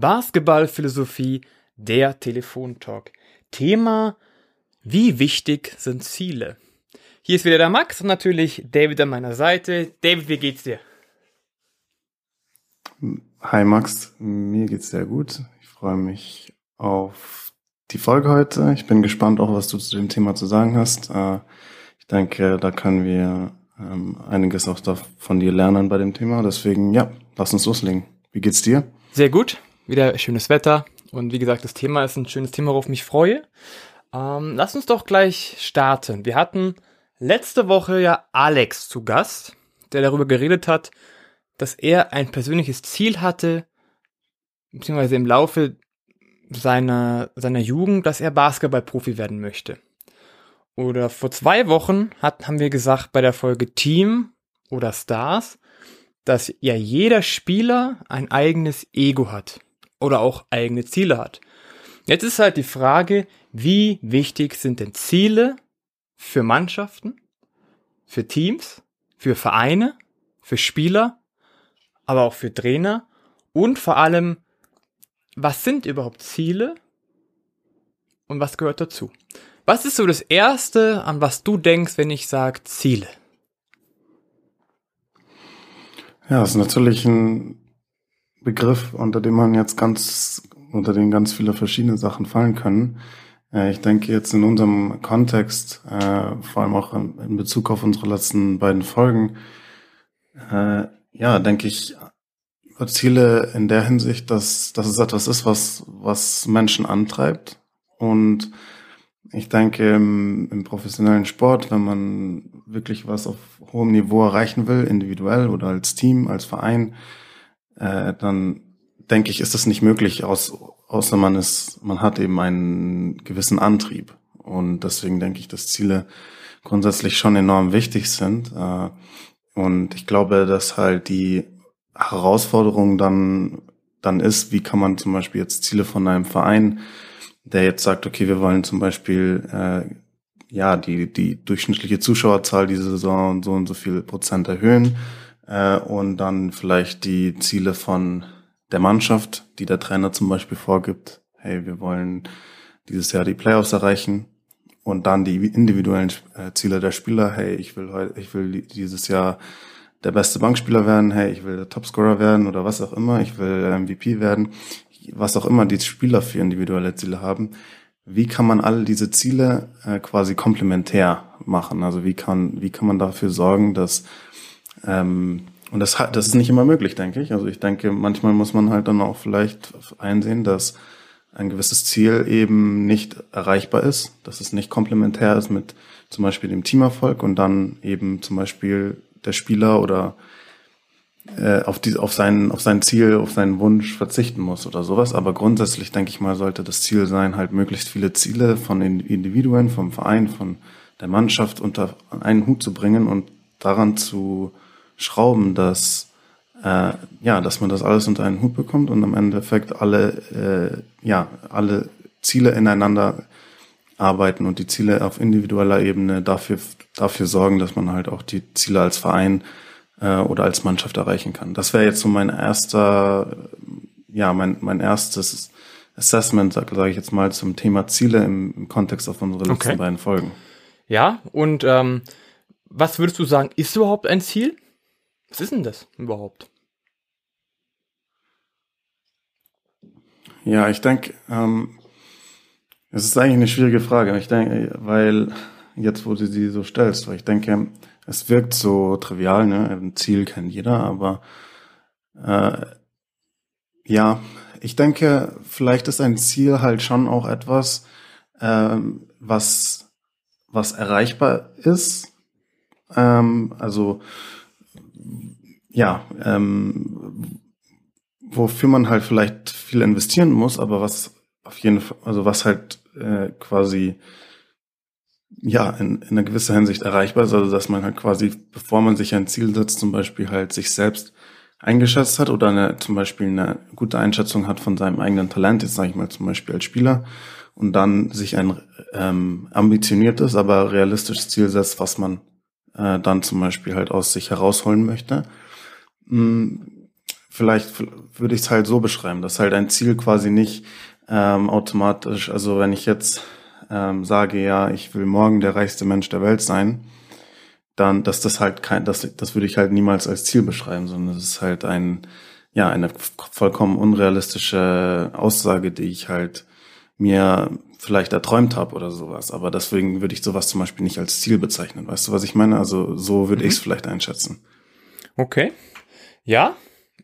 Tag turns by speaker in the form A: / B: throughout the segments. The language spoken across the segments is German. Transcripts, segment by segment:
A: Basketballphilosophie, der Telefontalk. Thema, wie wichtig sind Ziele? Hier ist wieder der Max und natürlich David an meiner Seite. David, wie geht's dir?
B: Hi Max, mir geht's sehr gut. Ich freue mich auf die Folge heute. Ich bin gespannt auch, was du zu dem Thema zu sagen hast. Äh, ich denke, da können wir ähm, einiges auch von dir lernen bei dem Thema. Deswegen, ja, lass uns loslegen. Wie geht's dir?
A: Sehr gut. Wieder schönes Wetter. Und wie gesagt, das Thema ist ein schönes Thema, worauf ich mich freue. Ähm, lass uns doch gleich starten. Wir hatten letzte Woche ja Alex zu Gast, der darüber geredet hat, dass er ein persönliches Ziel hatte, beziehungsweise im Laufe seiner, seiner Jugend, dass er Basketballprofi werden möchte. Oder vor zwei Wochen hat, haben wir gesagt bei der Folge Team oder Stars, dass ja jeder Spieler ein eigenes Ego hat oder auch eigene Ziele hat. Jetzt ist halt die Frage, wie wichtig sind denn Ziele für Mannschaften, für Teams, für Vereine, für Spieler, aber auch für Trainer und vor allem, was sind überhaupt Ziele und was gehört dazu? Was ist so das Erste, an was du denkst, wenn ich sage Ziele?
B: Ja, das ist natürlich ein Begriff, unter dem man jetzt ganz, unter den ganz viele verschiedene Sachen fallen können. Äh, ich denke jetzt in unserem Kontext, äh, vor allem auch in Bezug auf unsere letzten beiden Folgen, äh, ja, denke ich Ziele in der Hinsicht, dass, dass es etwas ist, was, was Menschen antreibt. Und ich denke, im, im professionellen Sport, wenn man wirklich was auf hohem Niveau erreichen will, individuell oder als Team, als Verein, äh, dann denke ich, ist das nicht möglich, aus, außer man ist, man hat eben einen gewissen Antrieb. Und deswegen denke ich, dass Ziele grundsätzlich schon enorm wichtig sind. Äh, und ich glaube, dass halt die Herausforderung dann, dann ist, wie kann man zum Beispiel jetzt Ziele von einem Verein, der jetzt sagt, okay, wir wollen zum Beispiel äh, ja die die durchschnittliche Zuschauerzahl diese Saison so und so viel Prozent erhöhen äh, und dann vielleicht die Ziele von der Mannschaft, die der Trainer zum Beispiel vorgibt. Hey, wir wollen dieses Jahr die Playoffs erreichen und dann die individuellen äh, Ziele der Spieler. Hey, ich will heute, ich will dieses Jahr der beste Bankspieler werden. Hey, ich will der Topscorer werden oder was auch immer. Ich will MVP werden. Was auch immer die Spieler für individuelle Ziele haben. Wie kann man all diese Ziele äh, quasi komplementär machen? Also wie kann, wie kann man dafür sorgen, dass ähm, und das, das ist nicht immer möglich, denke ich. Also ich denke, manchmal muss man halt dann auch vielleicht einsehen, dass ein gewisses Ziel eben nicht erreichbar ist, dass es nicht komplementär ist mit zum Beispiel dem Teamerfolg und dann eben zum Beispiel der Spieler oder äh, auf, die, auf, sein, auf sein Ziel, auf seinen Wunsch verzichten muss oder sowas. Aber grundsätzlich, denke ich mal, sollte das Ziel sein, halt möglichst viele Ziele von Individuen, vom Verein, von der Mannschaft unter einen Hut zu bringen und daran zu schrauben, dass äh, ja, dass man das alles unter einen Hut bekommt und im Endeffekt alle äh, ja alle Ziele ineinander arbeiten und die Ziele auf individueller Ebene dafür dafür sorgen, dass man halt auch die Ziele als Verein äh, oder als Mannschaft erreichen kann. Das wäre jetzt so mein erster ja mein mein erstes Assessment, sage sag ich jetzt mal, zum Thema Ziele im, im Kontext auf unsere letzten okay. beiden Folgen.
A: Ja, und ähm, was würdest du sagen, ist überhaupt ein Ziel? Was ist denn das überhaupt?
B: Ja, ich denke, ähm, es ist eigentlich eine schwierige Frage. Ich denke, weil jetzt, wo du sie so stellst, weil ich denke, es wirkt so trivial, ne? Ein Ziel kennt jeder, aber äh, ja, ich denke, vielleicht ist ein Ziel halt schon auch etwas, ähm, was was erreichbar ist. Ähm, also ja, ähm, wofür man halt vielleicht viel investieren muss, aber was auf jeden Fall, also was halt äh, quasi ja in, in einer gewisser Hinsicht erreichbar ist, also dass man halt quasi, bevor man sich ein Ziel setzt, zum Beispiel halt sich selbst eingeschätzt hat oder eine, zum Beispiel eine gute Einschätzung hat von seinem eigenen Talent, jetzt sage ich mal zum Beispiel als Spieler, und dann sich ein ähm, ambitioniertes, aber realistisches Ziel setzt, was man äh, dann zum Beispiel halt aus sich herausholen möchte. Hm, vielleicht würde ich es halt so beschreiben, dass halt ein Ziel quasi nicht ähm, automatisch, also wenn ich jetzt ähm, sage, ja, ich will morgen der reichste Mensch der Welt sein, dann, dass das halt kein, das, das würde ich halt niemals als Ziel beschreiben, sondern es ist halt ein, ja, eine vollkommen unrealistische Aussage, die ich halt mir vielleicht erträumt habe oder sowas. Aber deswegen würde ich sowas zum Beispiel nicht als Ziel bezeichnen. Weißt du, was ich meine? Also so würde mhm. ich es vielleicht einschätzen.
A: Okay. Ja,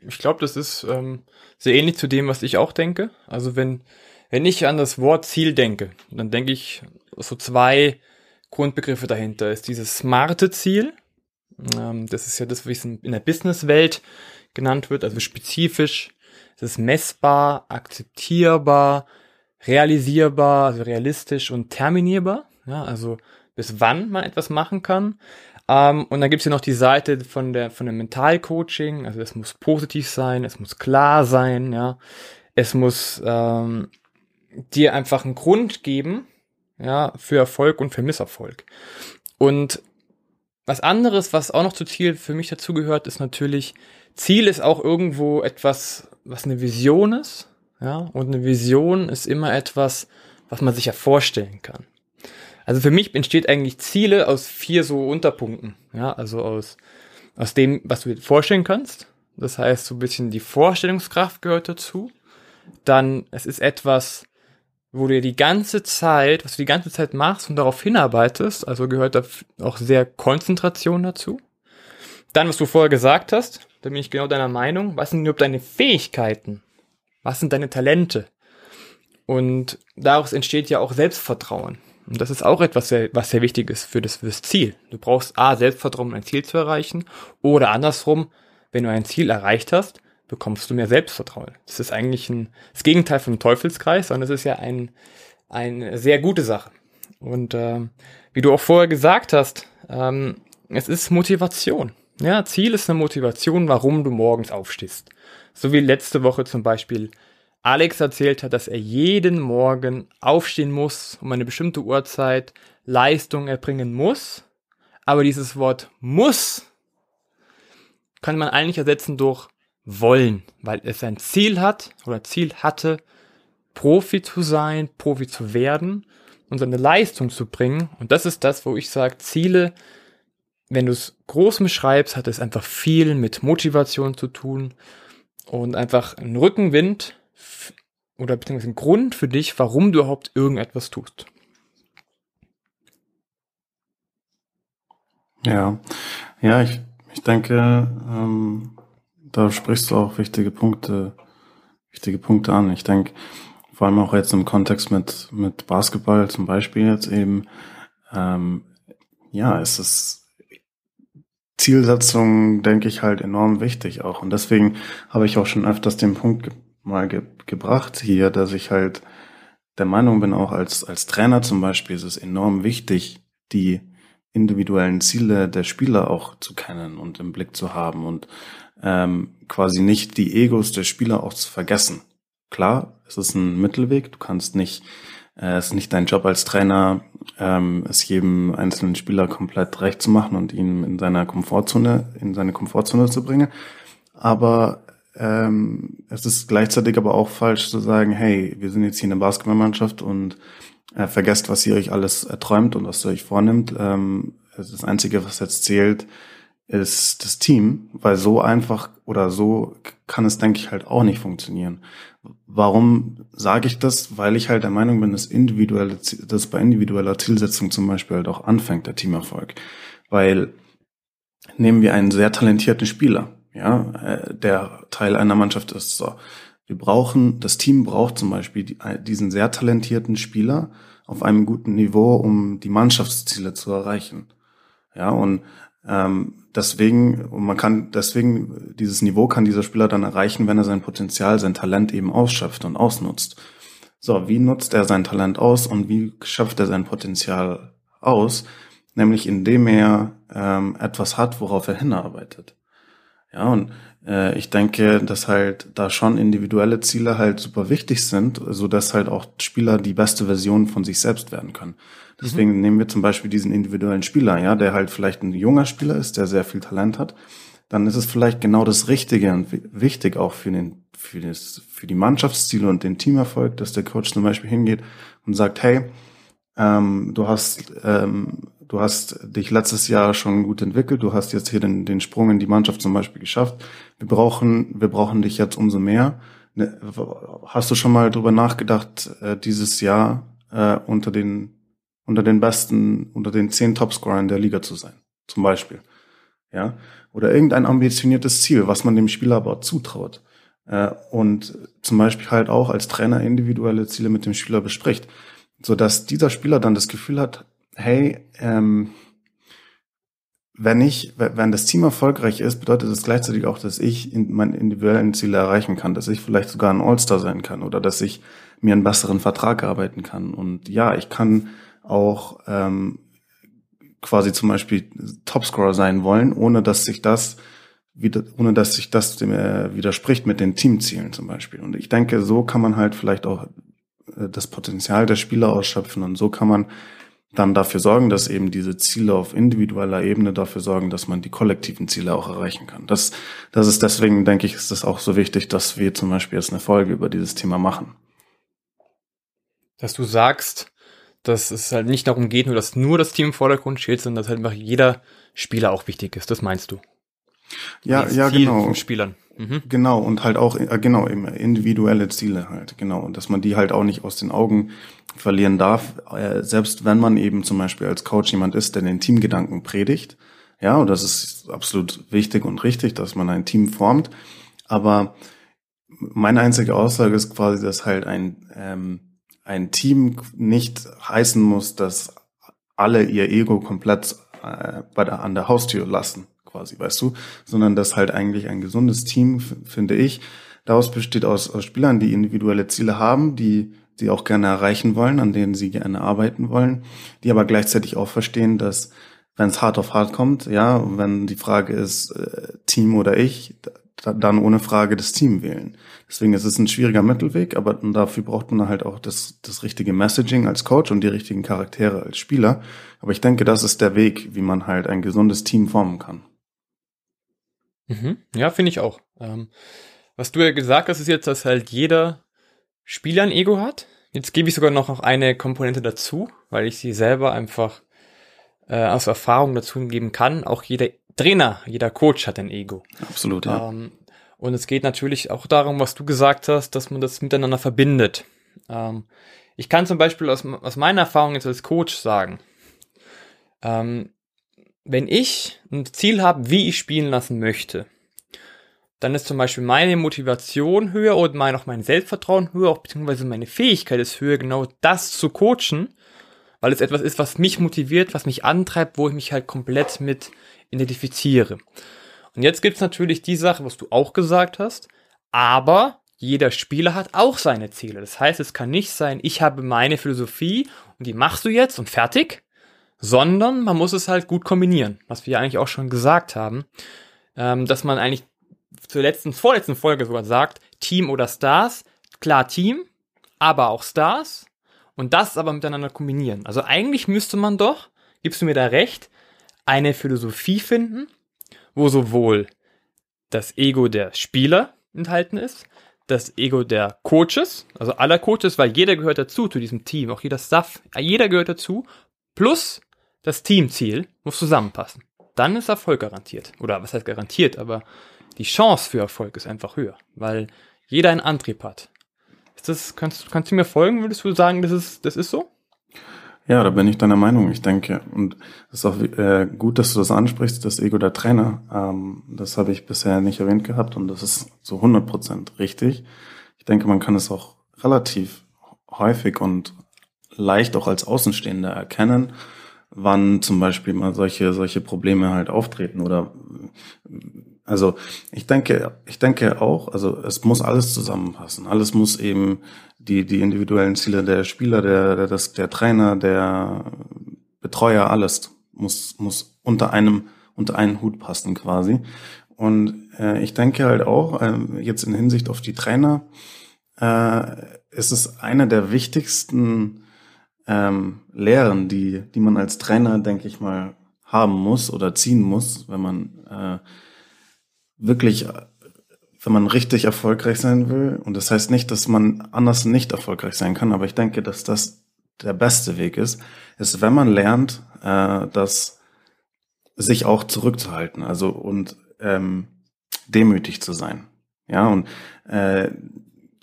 A: ich glaube, das ist ähm, sehr ähnlich zu dem, was ich auch denke. Also wenn, wenn ich an das Wort Ziel denke, dann denke ich so zwei Grundbegriffe dahinter. Ist dieses smarte Ziel. Ähm, das ist ja das, wie es in der Businesswelt genannt wird, also spezifisch. Es ist messbar, akzeptierbar, realisierbar, also realistisch und terminierbar. Ja, also bis wann man etwas machen kann. Ähm, und dann gibt's hier noch die Seite von der von dem Mentalcoaching. Also es muss positiv sein, es muss klar sein, ja. Es muss ähm, dir einfach einen Grund geben, ja, für Erfolg und für Misserfolg. Und was anderes, was auch noch zu Ziel für mich dazugehört, ist natürlich, Ziel ist auch irgendwo etwas, was eine Vision ist, ja, und eine Vision ist immer etwas, was man sich ja vorstellen kann. Also für mich entsteht eigentlich Ziele aus vier so Unterpunkten. Ja, also aus, aus dem, was du dir vorstellen kannst. Das heißt, so ein bisschen die Vorstellungskraft gehört dazu. Dann, es ist etwas, wo du die ganze Zeit, was du die ganze Zeit machst und darauf hinarbeitest. Also gehört da auch sehr Konzentration dazu. Dann, was du vorher gesagt hast, da bin ich genau deiner Meinung. Was sind überhaupt deine Fähigkeiten? Was sind deine Talente? Und daraus entsteht ja auch Selbstvertrauen. Und das ist auch etwas, was sehr wichtig ist für das, für das Ziel. Du brauchst A, Selbstvertrauen, um ein Ziel zu erreichen. Oder andersrum, wenn du ein Ziel erreicht hast, bekommst du mehr Selbstvertrauen. Das ist eigentlich ein, das Gegenteil vom Teufelskreis, sondern es ist ja ein, eine sehr gute Sache. Und ähm, wie du auch vorher gesagt hast, ähm, es ist Motivation. Ja, Ziel ist eine Motivation, warum du morgens aufstehst. So wie letzte Woche zum Beispiel Alex erzählt hat, dass er jeden Morgen aufstehen muss, um eine bestimmte Uhrzeit Leistung erbringen muss. Aber dieses Wort muss kann man eigentlich ersetzen durch wollen, weil es ein Ziel hat oder Ziel hatte, Profi zu sein, Profi zu werden und seine Leistung zu bringen. Und das ist das, wo ich sage, Ziele, wenn du es groß beschreibst, hat es einfach viel mit Motivation zu tun und einfach ein Rückenwind oder beziehungsweise ein Grund für dich, warum du überhaupt irgendetwas tust.
B: Ja, ja, ich, ich denke, ähm, da sprichst du auch wichtige Punkte, wichtige Punkte an. Ich denke, vor allem auch jetzt im Kontext mit, mit Basketball zum Beispiel jetzt eben, ähm, ja, es ist Zielsetzung, denke ich, halt enorm wichtig auch. Und deswegen habe ich auch schon öfters den Punkt mal ge gebracht hier, dass ich halt der Meinung bin, auch als, als Trainer zum Beispiel ist es enorm wichtig, die individuellen Ziele der Spieler auch zu kennen und im Blick zu haben und ähm, quasi nicht die Egos der Spieler auch zu vergessen. Klar, es ist ein Mittelweg, du kannst nicht, äh, es ist nicht dein Job als Trainer, ähm, es jedem einzelnen Spieler komplett recht zu machen und ihn in seiner Komfortzone, in seine Komfortzone zu bringen. Aber ähm, es ist gleichzeitig aber auch falsch zu sagen, hey, wir sind jetzt hier eine Basketballmannschaft und äh, vergesst, was ihr euch alles erträumt und was ihr euch vornimmt. Ähm, das Einzige, was jetzt zählt, ist das Team, weil so einfach oder so kann es, denke ich, halt auch nicht funktionieren. Warum sage ich das? Weil ich halt der Meinung bin, dass individuelle, dass bei individueller Zielsetzung zum Beispiel halt auch anfängt, der Teamerfolg. Weil nehmen wir einen sehr talentierten Spieler, ja, äh, der Teil einer Mannschaft ist. So, wir brauchen, das Team braucht zum Beispiel äh, diesen sehr talentierten Spieler auf einem guten Niveau, um die Mannschaftsziele zu erreichen. Ja, und ähm, deswegen, und man kann, deswegen, dieses Niveau kann dieser Spieler dann erreichen, wenn er sein Potenzial, sein Talent eben ausschöpft und ausnutzt. So, wie nutzt er sein Talent aus und wie schöpft er sein Potenzial aus? Nämlich indem er ähm, etwas hat, worauf er hinarbeitet. Ja, und äh, ich denke, dass halt da schon individuelle Ziele halt super wichtig sind, so dass halt auch Spieler die beste Version von sich selbst werden können. Deswegen mhm. nehmen wir zum Beispiel diesen individuellen Spieler, ja, der halt vielleicht ein junger Spieler ist, der sehr viel Talent hat. dann ist es vielleicht genau das Richtige und wichtig auch für den, für das, für die Mannschaftsziele und den Teamerfolg, dass der Coach zum Beispiel hingeht und sagt, hey, ähm, du hast, ähm, du hast dich letztes Jahr schon gut entwickelt, du hast jetzt hier den, den Sprung in die Mannschaft zum Beispiel geschafft. Wir brauchen, wir brauchen dich jetzt umso mehr. Ne, hast du schon mal drüber nachgedacht, äh, dieses Jahr äh, unter den unter den besten, unter den zehn Topscorern der Liga zu sein, zum Beispiel, ja, oder irgendein ambitioniertes Ziel, was man dem Spieler aber zutraut äh, und zum Beispiel halt auch als Trainer individuelle Ziele mit dem Spieler bespricht, so dass dieser Spieler dann das Gefühl hat, hey, ähm, wenn ich, wenn das Team erfolgreich ist, bedeutet das gleichzeitig auch, dass ich in meine individuellen Ziele erreichen kann, dass ich vielleicht sogar ein All-Star sein kann oder dass ich mir einen besseren Vertrag arbeiten kann. Und ja, ich kann auch ähm, quasi zum Beispiel Topscorer sein wollen, ohne dass sich das wieder, ohne dass sich das dem, äh, widerspricht mit den Teamzielen zum Beispiel. Und ich denke, so kann man halt vielleicht auch das Potenzial der Spieler ausschöpfen und so kann man dann dafür sorgen, dass eben diese Ziele auf individueller Ebene dafür sorgen, dass man die kollektiven Ziele auch erreichen kann. Das, das ist deswegen, denke ich, ist es auch so wichtig, dass wir zum Beispiel jetzt eine Folge über dieses Thema machen.
A: Dass du sagst, dass es halt nicht darum geht, nur dass nur das Team im Vordergrund steht, sondern dass halt einfach jeder Spieler auch wichtig ist. Das meinst du?
B: Ja, ja, genau.
A: Spielern.
B: Mhm. Genau, und halt auch, äh, genau, individuelle Ziele halt, genau. Und dass man die halt auch nicht aus den Augen verlieren darf, äh, selbst wenn man eben zum Beispiel als Coach jemand ist, der den Teamgedanken predigt. Ja, und das ist absolut wichtig und richtig, dass man ein Team formt. Aber meine einzige Aussage ist quasi, dass halt ein, ähm, ein Team nicht heißen muss, dass alle ihr Ego komplett äh, bei der, an der Haustür lassen quasi, weißt du, sondern dass halt eigentlich ein gesundes Team, finde ich, daraus besteht aus, aus Spielern, die individuelle Ziele haben, die sie auch gerne erreichen wollen, an denen sie gerne arbeiten wollen, die aber gleichzeitig auch verstehen, dass wenn es hart auf hart kommt, ja, wenn die Frage ist, äh, Team oder ich, dann ohne Frage das Team wählen. Deswegen ist es ein schwieriger Mittelweg, aber dafür braucht man halt auch das, das richtige Messaging als Coach und die richtigen Charaktere als Spieler. Aber ich denke, das ist der Weg, wie man halt ein gesundes Team formen kann.
A: Mhm. Ja, finde ich auch. Ähm, was du ja gesagt hast, ist jetzt, dass halt jeder Spieler ein Ego hat. Jetzt gebe ich sogar noch eine Komponente dazu, weil ich sie selber einfach äh, aus Erfahrung dazu geben kann. Auch jeder Trainer, jeder Coach hat ein Ego.
B: Absolut, ja. Ähm,
A: und es geht natürlich auch darum, was du gesagt hast, dass man das miteinander verbindet. Ähm, ich kann zum Beispiel aus, aus meiner Erfahrung jetzt als Coach sagen, ähm, wenn ich ein Ziel habe, wie ich spielen lassen möchte, dann ist zum Beispiel meine Motivation höher und mein, auch mein Selbstvertrauen höher, auch beziehungsweise meine Fähigkeit ist höher, genau das zu coachen, weil es etwas ist, was mich motiviert, was mich antreibt, wo ich mich halt komplett mit identifiziere. Und jetzt gibt's natürlich die Sache, was du auch gesagt hast, aber jeder Spieler hat auch seine Ziele. Das heißt, es kann nicht sein, ich habe meine Philosophie und die machst du jetzt und fertig, sondern man muss es halt gut kombinieren, was wir ja eigentlich auch schon gesagt haben, ähm, dass man eigentlich zur letzten, vorletzten Folge sogar sagt, Team oder Stars, klar Team, aber auch Stars und das aber miteinander kombinieren. Also eigentlich müsste man doch, gibst du mir da recht, eine Philosophie finden, wo sowohl das Ego der Spieler enthalten ist, das Ego der Coaches, also aller Coaches, weil jeder gehört dazu, zu diesem Team, auch jeder Staff, jeder gehört dazu, plus das Teamziel muss zusammenpassen. Dann ist Erfolg garantiert. Oder was heißt garantiert, aber die Chance für Erfolg ist einfach höher, weil jeder einen Antrieb hat. Ist das, kannst, kannst du mir folgen? Würdest du sagen, das ist, das ist so?
B: Ja, da bin ich deiner Meinung. Ich denke, und es ist auch äh, gut, dass du das ansprichst, das Ego der Trainer. Ähm, das habe ich bisher nicht erwähnt gehabt und das ist so 100 Prozent richtig. Ich denke, man kann es auch relativ häufig und leicht auch als Außenstehender erkennen wann zum Beispiel mal solche, solche Probleme halt auftreten oder, also ich denke, ich denke auch, also es muss alles zusammenpassen. Alles muss eben die, die individuellen Ziele der Spieler, der, der, das, der Trainer, der Betreuer, alles muss, muss unter einem, unter einen Hut passen quasi. Und äh, ich denke halt auch, äh, jetzt in Hinsicht auf die Trainer, äh, ist es eine der wichtigsten ähm, Lehren, die, die man als Trainer, denke ich mal, haben muss oder ziehen muss, wenn man äh, wirklich, wenn man richtig erfolgreich sein will, und das heißt nicht, dass man anders nicht erfolgreich sein kann, aber ich denke, dass das der beste Weg ist, ist, wenn man lernt, äh, dass sich auch zurückzuhalten, also und ähm, demütig zu sein. Ja, und äh,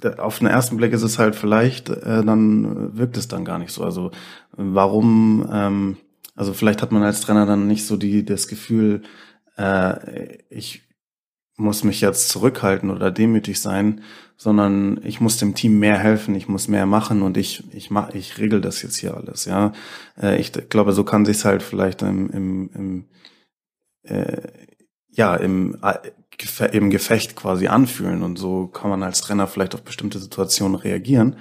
B: auf den ersten Blick ist es halt vielleicht, äh, dann wirkt es dann gar nicht so. Also warum, ähm, also vielleicht hat man als Trainer dann nicht so die das Gefühl, äh, ich muss mich jetzt zurückhalten oder demütig sein, sondern ich muss dem Team mehr helfen, ich muss mehr machen und ich ich mach, ich regel das jetzt hier alles. Ja, äh, ich glaube, so kann sich's halt vielleicht im, im, im äh, ja im im Gefecht quasi anfühlen und so kann man als Trainer vielleicht auf bestimmte Situationen reagieren.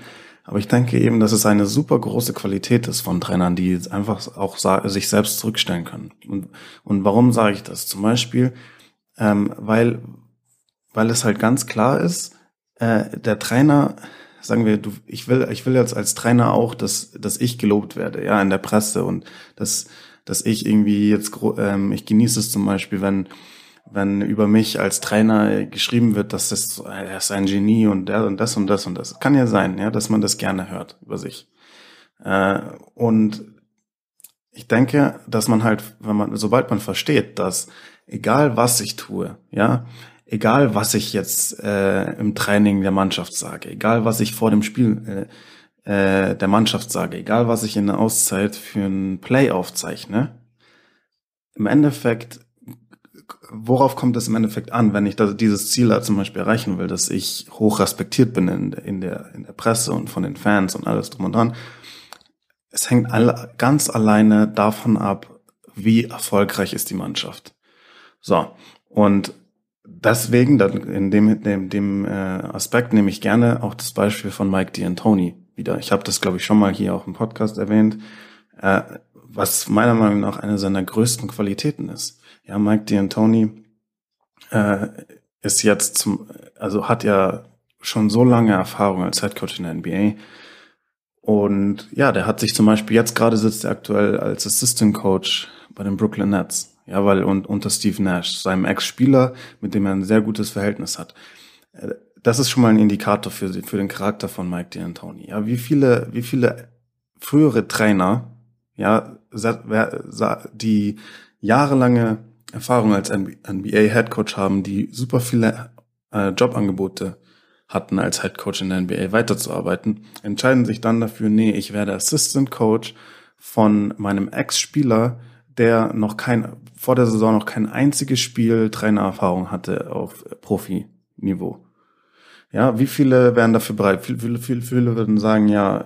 B: Aber ich denke eben, dass es eine super große Qualität ist von Trainern, die einfach auch sich selbst zurückstellen können. Und, und warum sage ich das? Zum Beispiel, ähm, weil, weil es halt ganz klar ist, äh, der Trainer, sagen wir, du, ich will, ich will jetzt als Trainer auch, dass, dass ich gelobt werde, ja, in der Presse und dass, dass ich irgendwie jetzt, ähm, ich genieße es zum Beispiel, wenn, wenn über mich als Trainer geschrieben wird, dass das, er ist ein Genie und der und das und das und das. Kann ja sein, ja, dass man das gerne hört über sich. Äh, und ich denke, dass man halt, wenn man, sobald man versteht, dass egal was ich tue, ja, egal was ich jetzt äh, im Training der Mannschaft sage, egal was ich vor dem Spiel äh, äh, der Mannschaft sage, egal was ich in der Auszeit für ein Play aufzeichne, im Endeffekt worauf kommt es im Endeffekt an, wenn ich das, dieses Ziel da zum Beispiel erreichen will, dass ich hoch respektiert bin in, in, der, in der Presse und von den Fans und alles drum und dran? Es hängt alle, ganz alleine davon ab, wie erfolgreich ist die Mannschaft. So, und deswegen, in dem, dem, dem äh, Aspekt nehme ich gerne auch das Beispiel von Mike D'Antoni wieder. Ich habe das, glaube ich, schon mal hier auch im Podcast erwähnt, äh, was meiner Meinung nach eine seiner größten Qualitäten ist ja, Mike D'Antoni äh, ist jetzt zum, also hat ja schon so lange Erfahrung als Head Coach in der NBA. Und ja, der hat sich zum Beispiel, jetzt gerade sitzt er aktuell als Assistant Coach bei den Brooklyn Nets. Ja, weil und unter Steve Nash, seinem Ex-Spieler, mit dem er ein sehr gutes Verhältnis hat. Äh, das ist schon mal ein Indikator für, für den Charakter von Mike D'Antoni. Ja, wie viele, wie viele frühere Trainer, ja, die jahrelange Erfahrung als NBA-Headcoach haben, die super viele äh, Jobangebote hatten, als Headcoach in der NBA weiterzuarbeiten, entscheiden sich dann dafür, nee, ich werde Assistant Coach von meinem Ex-Spieler, der noch kein, vor der Saison noch kein einziges Spiel Trainererfahrung hatte auf Profi-Niveau. Ja, wie viele wären dafür bereit? Viele, viele, viele würden sagen, ja,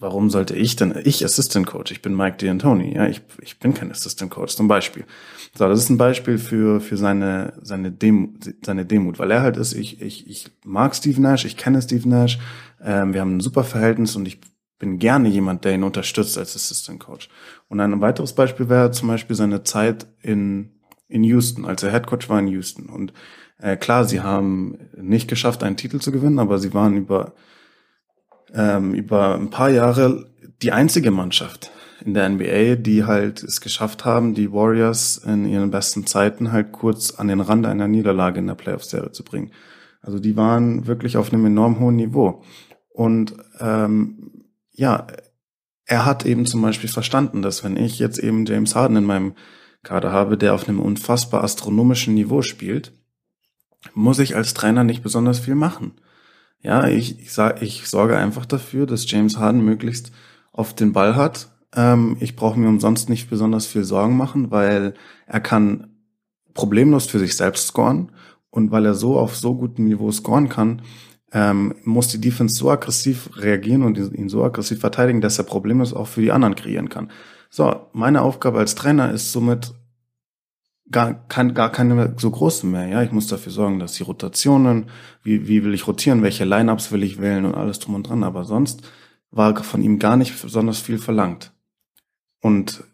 B: warum sollte ich denn, ich Assistant Coach, ich bin Mike D'Antoni, ja, ich, ich bin kein Assistant Coach, zum Beispiel. So, das ist ein Beispiel für, für seine, seine, Dem, seine Demut, weil er halt ist, ich, ich, ich mag Steve Nash, ich kenne Steve Nash, ähm, wir haben ein super Verhältnis und ich bin gerne jemand, der ihn unterstützt als Assistant Coach. Und ein weiteres Beispiel wäre zum Beispiel seine Zeit in, in Houston, als er Head Coach war in Houston. Und äh, klar, sie haben nicht geschafft, einen Titel zu gewinnen, aber sie waren über ähm, über ein paar Jahre die einzige Mannschaft in der NBA, die halt es geschafft haben, die Warriors in ihren besten Zeiten halt kurz an den Rand einer Niederlage in der Playoff-Serie zu bringen. Also die waren wirklich auf einem enorm hohen Niveau. Und ähm, ja, er hat eben zum Beispiel verstanden, dass wenn ich jetzt eben James Harden in meinem Kader habe, der auf einem unfassbar astronomischen Niveau spielt, muss ich als Trainer nicht besonders viel machen. Ja, ich, ich, sag, ich sorge einfach dafür, dass James Harden möglichst oft den Ball hat. Ähm, ich brauche mir umsonst nicht besonders viel Sorgen machen, weil er kann problemlos für sich selbst scoren und weil er so auf so gutem Niveau scoren kann, ähm, muss die Defense so aggressiv reagieren und ihn so aggressiv verteidigen, dass er problemlos auch für die anderen kreieren kann. So, meine Aufgabe als Trainer ist somit gar, kein, gar keine so große mehr. Ja, ich muss dafür sorgen, dass die Rotationen, wie, wie will ich rotieren, welche Lineups will ich wählen und alles drum und dran. Aber sonst war von ihm gar nicht besonders viel verlangt. Und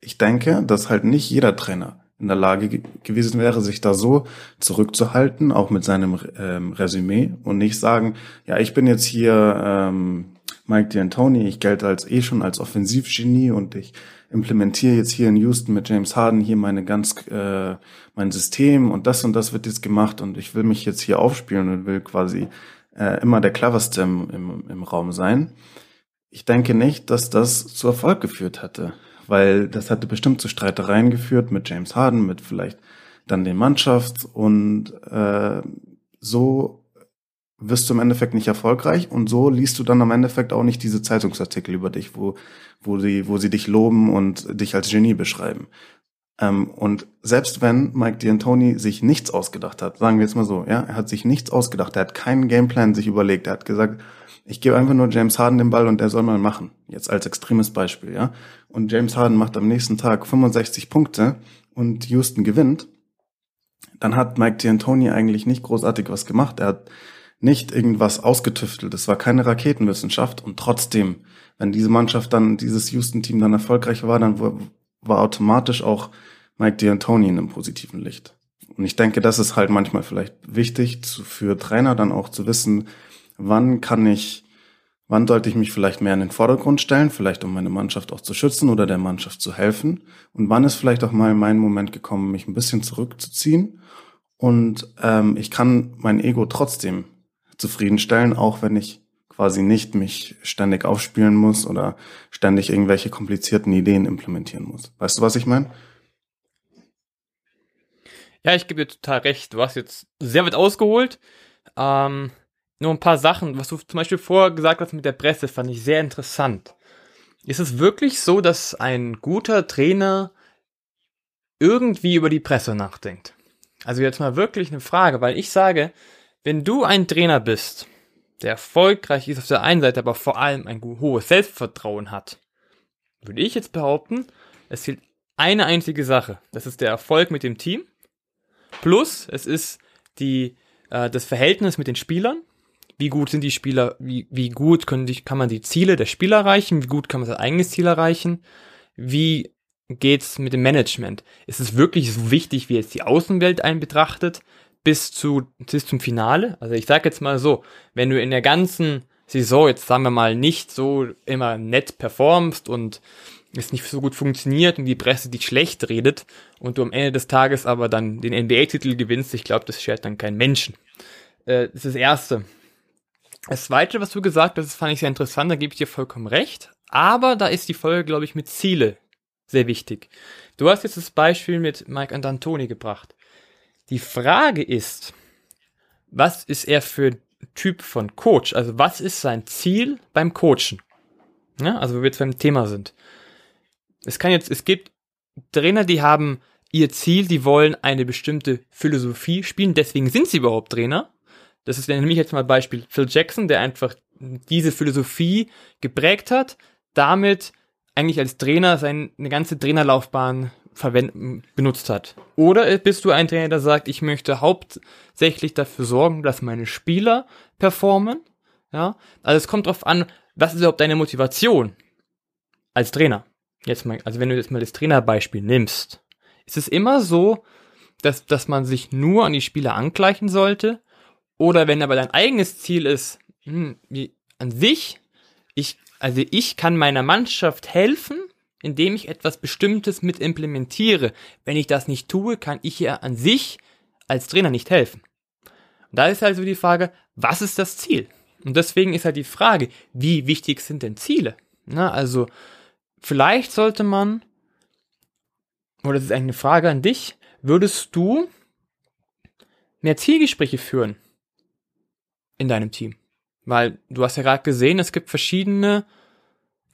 B: ich denke, dass halt nicht jeder Trainer in der Lage ge gewesen wäre, sich da so zurückzuhalten, auch mit seinem ähm, Resümee und nicht sagen, ja, ich bin jetzt hier ähm, Mike D'Antoni, ich gelte als eh schon als Offensivgenie und ich implementiere jetzt hier in Houston mit James Harden hier meine ganz äh, mein System und das und das wird jetzt gemacht und ich will mich jetzt hier aufspielen und will quasi äh, immer der cleverste im, im, im Raum sein. Ich denke nicht, dass das zu Erfolg geführt hätte, weil das hatte bestimmt zu Streitereien geführt mit James Harden, mit vielleicht dann den Mannschaft und äh, so wirst du im Endeffekt nicht erfolgreich und so liest du dann am Endeffekt auch nicht diese Zeitungsartikel über dich, wo, wo, sie, wo sie dich loben und dich als Genie beschreiben. Ähm, und selbst wenn Mike D'Antoni sich nichts ausgedacht hat, sagen wir jetzt mal so, ja, er hat sich nichts ausgedacht, er hat keinen Gameplan sich überlegt, er hat gesagt, ich gebe einfach nur James Harden den Ball und der soll mal machen. Jetzt als extremes Beispiel, ja. Und James Harden macht am nächsten Tag 65 Punkte und Houston gewinnt. Dann hat Mike D'Antoni eigentlich nicht großartig was gemacht. Er hat nicht irgendwas ausgetüftelt. Es war keine Raketenwissenschaft und trotzdem, wenn diese Mannschaft dann, dieses Houston-Team dann erfolgreich war, dann war automatisch auch Mike D'Antoni in einem positiven Licht. Und ich denke, das ist halt manchmal vielleicht wichtig für Trainer dann auch zu wissen, wann kann ich, wann sollte ich mich vielleicht mehr in den Vordergrund stellen, vielleicht um meine Mannschaft auch zu schützen oder der Mannschaft zu helfen. Und wann ist vielleicht auch mal mein Moment gekommen, mich ein bisschen zurückzuziehen. Und ähm, ich kann mein Ego trotzdem zufriedenstellen, auch wenn ich quasi nicht mich ständig aufspielen muss oder ständig irgendwelche komplizierten Ideen implementieren muss. Weißt du, was ich meine?
A: Ja, ich gebe dir total recht. Du hast jetzt sehr weit ausgeholt. Ähm, nur ein paar Sachen, was du zum Beispiel vorher gesagt hast mit der Presse, fand ich sehr interessant. Ist es wirklich so, dass ein guter Trainer irgendwie über die Presse nachdenkt? Also jetzt mal wirklich eine Frage, weil ich sage, wenn du ein Trainer bist, der erfolgreich ist auf der einen Seite, aber vor allem ein hohes Selbstvertrauen hat, würde ich jetzt behaupten, es fehlt eine einzige Sache. Das ist der Erfolg mit dem Team. Plus, es ist die, äh, das Verhältnis mit den Spielern. Wie gut sind die Spieler, wie, wie gut können die, kann man die Ziele der Spieler erreichen? Wie gut kann man sein eigenes Ziel erreichen? Wie geht's mit dem Management? Ist es wirklich so wichtig, wie jetzt die Außenwelt einen betrachtet? Bis zu bis zum Finale. Also ich sag jetzt mal so, wenn du in der ganzen Saison jetzt sagen wir mal nicht so immer nett performst und es nicht so gut funktioniert und die Presse dich schlecht redet und du am Ende des Tages aber dann den NBA-Titel gewinnst, ich glaube, das schert dann kein Menschen. Äh, das ist das Erste. Das Zweite, was du gesagt hast, das fand ich sehr interessant, da gebe ich dir vollkommen recht. Aber da ist die Folge, glaube ich, mit Ziele sehr wichtig. Du hast jetzt das Beispiel mit Mike und Antoni gebracht. Die Frage ist, was ist er für Typ von Coach? Also was ist sein Ziel beim Coachen? Ja, also wo wir jetzt beim Thema sind. Es kann jetzt, es gibt Trainer, die haben ihr Ziel, die wollen eine bestimmte Philosophie spielen, deswegen sind sie überhaupt Trainer. Das ist nämlich jetzt mal Beispiel Phil Jackson, der einfach diese Philosophie geprägt hat, damit eigentlich als Trainer seine ganze Trainerlaufbahn benutzt hat. Oder bist du ein Trainer, der sagt, ich möchte hauptsächlich dafür sorgen, dass meine Spieler performen? Ja, also es kommt darauf an, was ist überhaupt deine Motivation als Trainer? Jetzt mal, also wenn du jetzt mal das Trainerbeispiel nimmst, ist es immer so, dass, dass man sich nur an die Spieler angleichen sollte? Oder wenn aber dein eigenes Ziel ist, hm, wie, an sich, ich, also ich kann meiner Mannschaft helfen, indem ich etwas Bestimmtes mit implementiere. Wenn ich das nicht tue, kann ich ja an sich als Trainer nicht helfen. Und da ist also die Frage, was ist das Ziel? Und deswegen ist halt die Frage, wie wichtig sind denn Ziele? Na, also, vielleicht sollte man, oder das ist eine Frage an dich, würdest du mehr Zielgespräche führen in deinem Team? Weil du hast ja gerade gesehen, es gibt verschiedene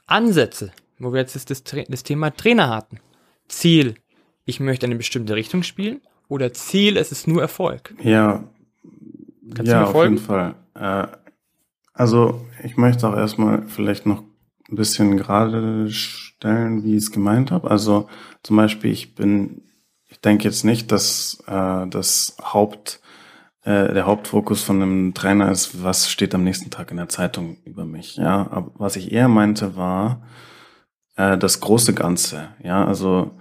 A: Ansätze, wo wir jetzt das, das Thema Trainer hatten. Ziel, ich möchte eine bestimmte Richtung spielen oder Ziel, es ist nur Erfolg.
B: Ja, Kannst ja, auf jeden Fall. Äh, also ich möchte auch erstmal vielleicht noch ein bisschen gerade stellen, wie ich es gemeint habe. Also zum Beispiel, ich bin, ich denke jetzt nicht, dass äh, das Haupt äh, der Hauptfokus von einem Trainer ist, was steht am nächsten Tag in der Zeitung über mich. Ja, aber was ich eher meinte war, äh, das große Ganze. Ja, also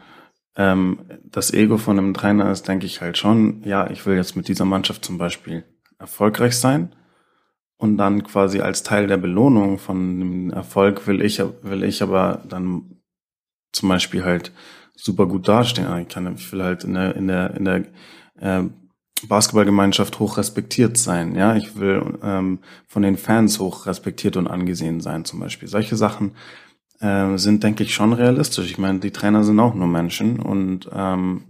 B: ähm, das Ego von einem Trainer ist, denke ich halt schon, ja, ich will jetzt mit dieser Mannschaft zum Beispiel erfolgreich sein. Und dann quasi als Teil der Belohnung von dem Erfolg will ich, will ich aber dann zum Beispiel halt super gut dastehen. Ich kann, ich will halt in der, in der, in der äh, Basketballgemeinschaft hoch respektiert sein. Ja, ich will ähm, von den Fans hoch respektiert und angesehen sein, zum Beispiel. Solche Sachen äh, sind, denke ich, schon realistisch. Ich meine, die Trainer sind auch nur Menschen und ähm,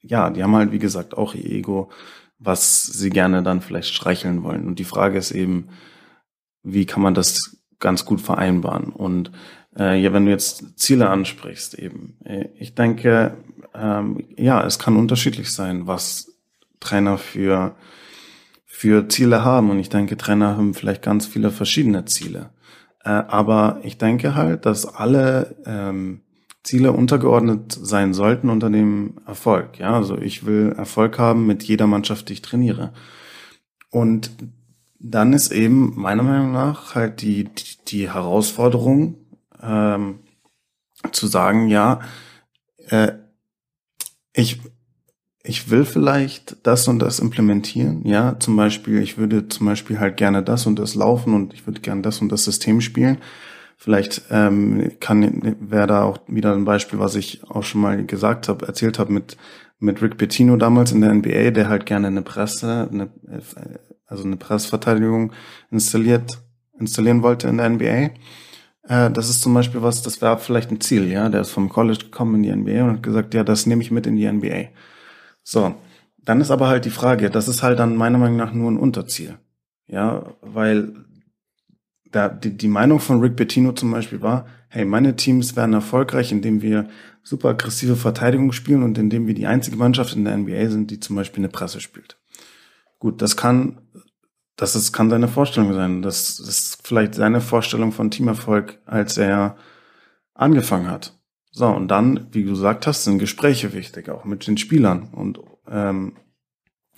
B: ja, die haben halt, wie gesagt, auch ihr Ego, was sie gerne dann vielleicht streicheln wollen. Und die Frage ist eben, wie kann man das ganz gut vereinbaren? Und äh, ja, wenn du jetzt Ziele ansprichst, eben, äh, ich denke, ähm, ja, es kann unterschiedlich sein, was Trainer für für Ziele haben. Und ich denke, Trainer haben vielleicht ganz viele verschiedene Ziele. Äh, aber ich denke halt, dass alle ähm, Ziele untergeordnet sein sollten unter dem Erfolg. Ja, also ich will Erfolg haben mit jeder Mannschaft, die ich trainiere. Und dann ist eben meiner Meinung nach halt die, die, die Herausforderung, ähm, zu sagen, ja, äh, ich, ich will vielleicht das und das implementieren. Ja, zum Beispiel, ich würde zum Beispiel halt gerne das und das laufen und ich würde gerne das und das System spielen. Vielleicht ähm, kann wäre da auch wieder ein Beispiel, was ich auch schon mal gesagt habe, erzählt habe mit mit Rick Pitino damals in der NBA, der halt gerne eine Presse, eine, also eine Pressverteidigung installiert installieren wollte in der NBA. Äh, das ist zum Beispiel was, das wäre vielleicht ein Ziel, ja. Der ist vom College gekommen in die NBA und hat gesagt, ja, das nehme ich mit in die NBA. So, dann ist aber halt die Frage, das ist halt dann meiner Meinung nach nur ein Unterziel. Ja, weil da, die, die Meinung von Rick Bettino zum Beispiel war, hey, meine Teams werden erfolgreich, indem wir super aggressive Verteidigung spielen und indem wir die einzige Mannschaft in der NBA sind, die zum Beispiel eine Presse spielt. Gut, das kann, das ist, kann seine Vorstellung sein. Das ist vielleicht seine Vorstellung von Teamerfolg, als er angefangen hat. So, und dann, wie du gesagt hast, sind Gespräche wichtig, auch mit den Spielern und, ähm,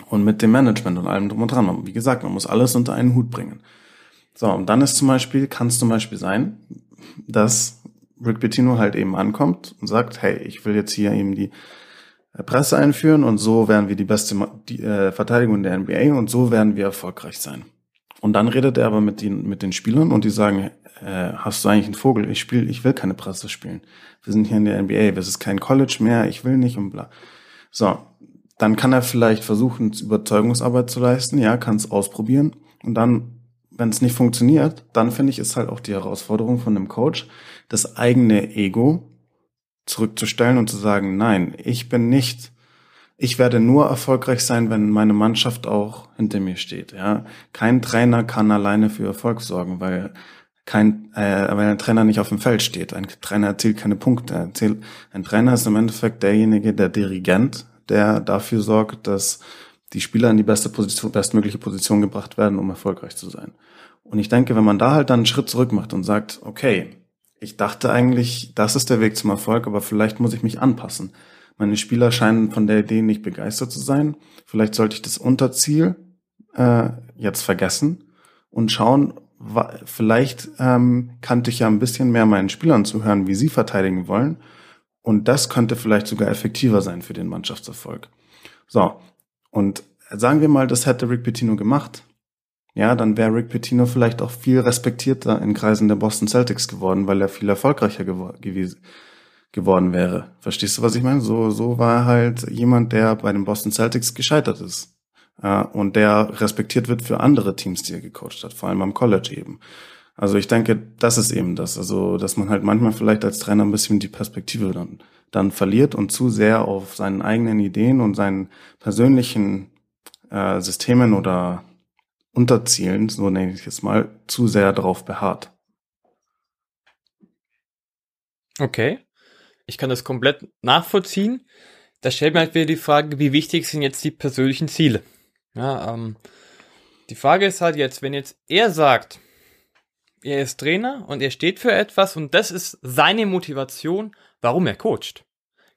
B: und mit dem Management und allem drum und dran. Wie gesagt, man muss alles unter einen Hut bringen. So, und dann ist zum Beispiel, kann es zum Beispiel sein, dass Rick Bettino halt eben ankommt und sagt, hey, ich will jetzt hier eben die äh, Presse einführen und so werden wir die beste die, äh, Verteidigung der NBA und so werden wir erfolgreich sein. Und dann redet er aber mit den, mit den Spielern und die sagen, äh, hast du eigentlich einen Vogel? Ich spiele, ich will keine Presse spielen. Wir sind hier in der NBA, das ist kein College mehr, ich will nicht und bla. So, dann kann er vielleicht versuchen, Überzeugungsarbeit zu leisten, ja, kann es ausprobieren und dann wenn es nicht funktioniert, dann finde ich, ist halt auch die Herausforderung von einem Coach, das eigene Ego zurückzustellen und zu sagen, nein, ich bin nicht, ich werde nur erfolgreich sein, wenn meine Mannschaft auch hinter mir steht. Ja, kein Trainer kann alleine für Erfolg sorgen, weil kein, äh, weil ein Trainer nicht auf dem Feld steht. Ein Trainer erzielt keine Punkte. ein Trainer ist im Endeffekt derjenige, der Dirigent, der dafür sorgt, dass die Spieler in die beste Position, bestmögliche Position gebracht werden, um erfolgreich zu sein. Und ich denke, wenn man da halt dann einen Schritt zurück macht und sagt, okay, ich dachte eigentlich, das ist der Weg zum Erfolg, aber vielleicht muss ich mich anpassen. Meine Spieler scheinen von der Idee nicht begeistert zu sein. Vielleicht sollte ich das Unterziel äh, jetzt vergessen und schauen, vielleicht ähm, kannte ich ja ein bisschen mehr meinen Spielern zuhören, wie sie verteidigen wollen. Und das könnte vielleicht sogar effektiver sein für den Mannschaftserfolg. So, und sagen wir mal, das hätte Rick Pitino gemacht. Ja, dann wäre Rick Pitino vielleicht auch viel respektierter in Kreisen der Boston Celtics geworden, weil er viel erfolgreicher gewesen, geworden wäre. Verstehst du, was ich meine? So, so war halt jemand, der bei den Boston Celtics gescheitert ist. Ja, und der respektiert wird für andere Teams, die er gecoacht hat, vor allem am College eben. Also ich denke, das ist eben das. Also, dass man halt manchmal vielleicht als Trainer ein bisschen die Perspektive dann dann verliert und zu sehr auf seinen eigenen Ideen und seinen persönlichen äh, Systemen oder Unterzielen, so nenne ich es mal, zu sehr darauf beharrt.
A: Okay, ich kann das komplett nachvollziehen. Da stellt mir halt wieder die Frage, wie wichtig sind jetzt die persönlichen Ziele? Ja, ähm, die Frage ist halt jetzt, wenn jetzt er sagt, er ist Trainer und er steht für etwas und das ist seine Motivation, warum er coacht.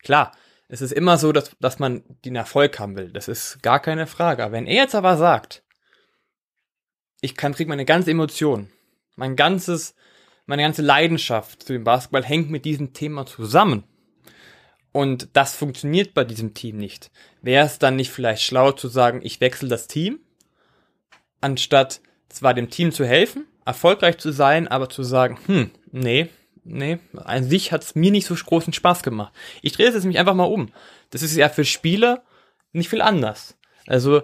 A: Klar, es ist immer so, dass, dass man den Erfolg haben will. Das ist gar keine Frage. Aber wenn er jetzt aber sagt, ich kann, krieg meine ganze Emotion, mein ganzes, meine ganze Leidenschaft zu dem Basketball hängt mit diesem Thema zusammen. Und das funktioniert bei diesem Team nicht. Wäre es dann nicht vielleicht schlau zu sagen, ich wechsle das Team, anstatt zwar dem Team zu helfen, erfolgreich zu sein, aber zu sagen, hm, nee, nee, an sich hat's mir nicht so großen Spaß gemacht. Ich drehe es jetzt mich einfach mal um. Das ist ja für Spieler nicht viel anders. Also,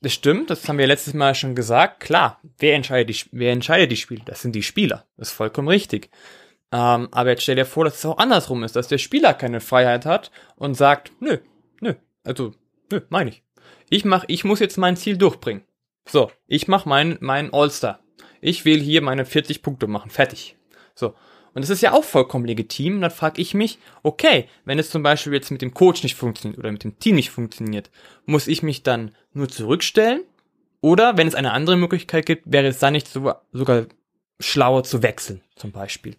A: das stimmt, das haben wir letztes Mal schon gesagt. Klar, wer entscheidet die, wer entscheidet die Spiele? Das sind die Spieler. Das ist vollkommen richtig. Ähm, aber jetzt stell dir vor, dass es auch andersrum ist, dass der Spieler keine Freiheit hat und sagt, nö, nö, also, nö, meine ich. Ich mach, ich muss jetzt mein Ziel durchbringen. So, ich mach mein, mein All-Star. Ich will hier meine 40 Punkte machen. Fertig. So. Und das ist ja auch vollkommen legitim. dann frage ich mich, okay, wenn es zum Beispiel jetzt mit dem Coach nicht funktioniert oder mit dem Team nicht funktioniert, muss ich mich dann nur zurückstellen? Oder wenn es eine andere Möglichkeit gibt, wäre es dann nicht so, sogar schlauer zu wechseln, zum Beispiel?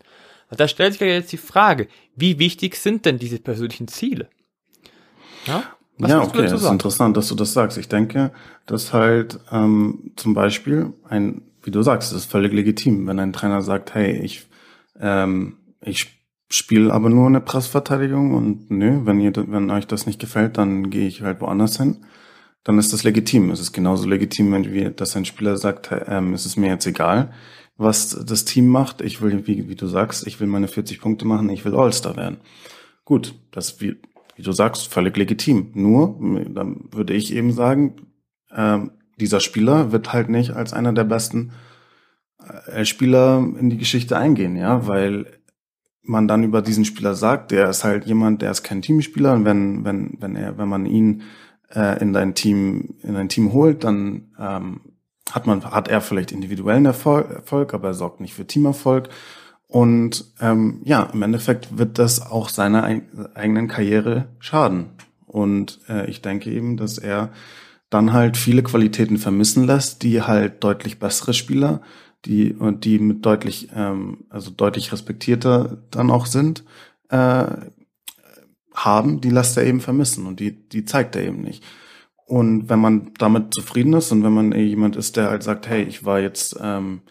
A: Und da stellt sich ja jetzt die Frage, wie wichtig sind denn diese persönlichen Ziele?
B: Ja, ja okay, es ist interessant, dass du das sagst. Ich denke, dass halt ähm, zum Beispiel ein, wie du sagst, es ist völlig legitim, wenn ein Trainer sagt, hey, ich, ähm, ich spiele aber nur eine Pressverteidigung und nö, wenn ihr, wenn euch das nicht gefällt, dann gehe ich halt woanders hin. Dann ist das legitim. Es ist genauso legitim, wenn wir, dass ein Spieler sagt, ähm, es ist mir jetzt egal, was das Team macht. Ich will, wie, wie du sagst, ich will meine 40 Punkte machen, ich will All-Star werden. Gut, das wie, wie du sagst, völlig legitim. Nur, dann würde ich eben sagen, äh, dieser Spieler wird halt nicht als einer der besten Spieler in die Geschichte eingehen, ja, weil man dann über diesen Spieler sagt, der ist halt jemand, der ist kein Teamspieler und wenn wenn wenn er wenn man ihn äh, in dein Team in ein Team holt, dann ähm, hat man, hat er vielleicht individuellen Erfolg, Erfolg, aber er sorgt nicht für Teamerfolg. Und ähm, ja, im Endeffekt wird das auch seiner eigenen Karriere schaden. Und äh, ich denke eben, dass er dann halt viele Qualitäten vermissen lässt, die halt deutlich bessere Spieler, die und die mit deutlich, ähm, also deutlich respektierter dann auch sind, äh, haben, die lässt er eben vermissen und die, die zeigt er eben nicht. Und wenn man damit zufrieden ist und wenn man jemand ist, der halt sagt, hey, ich war jetzt ähm,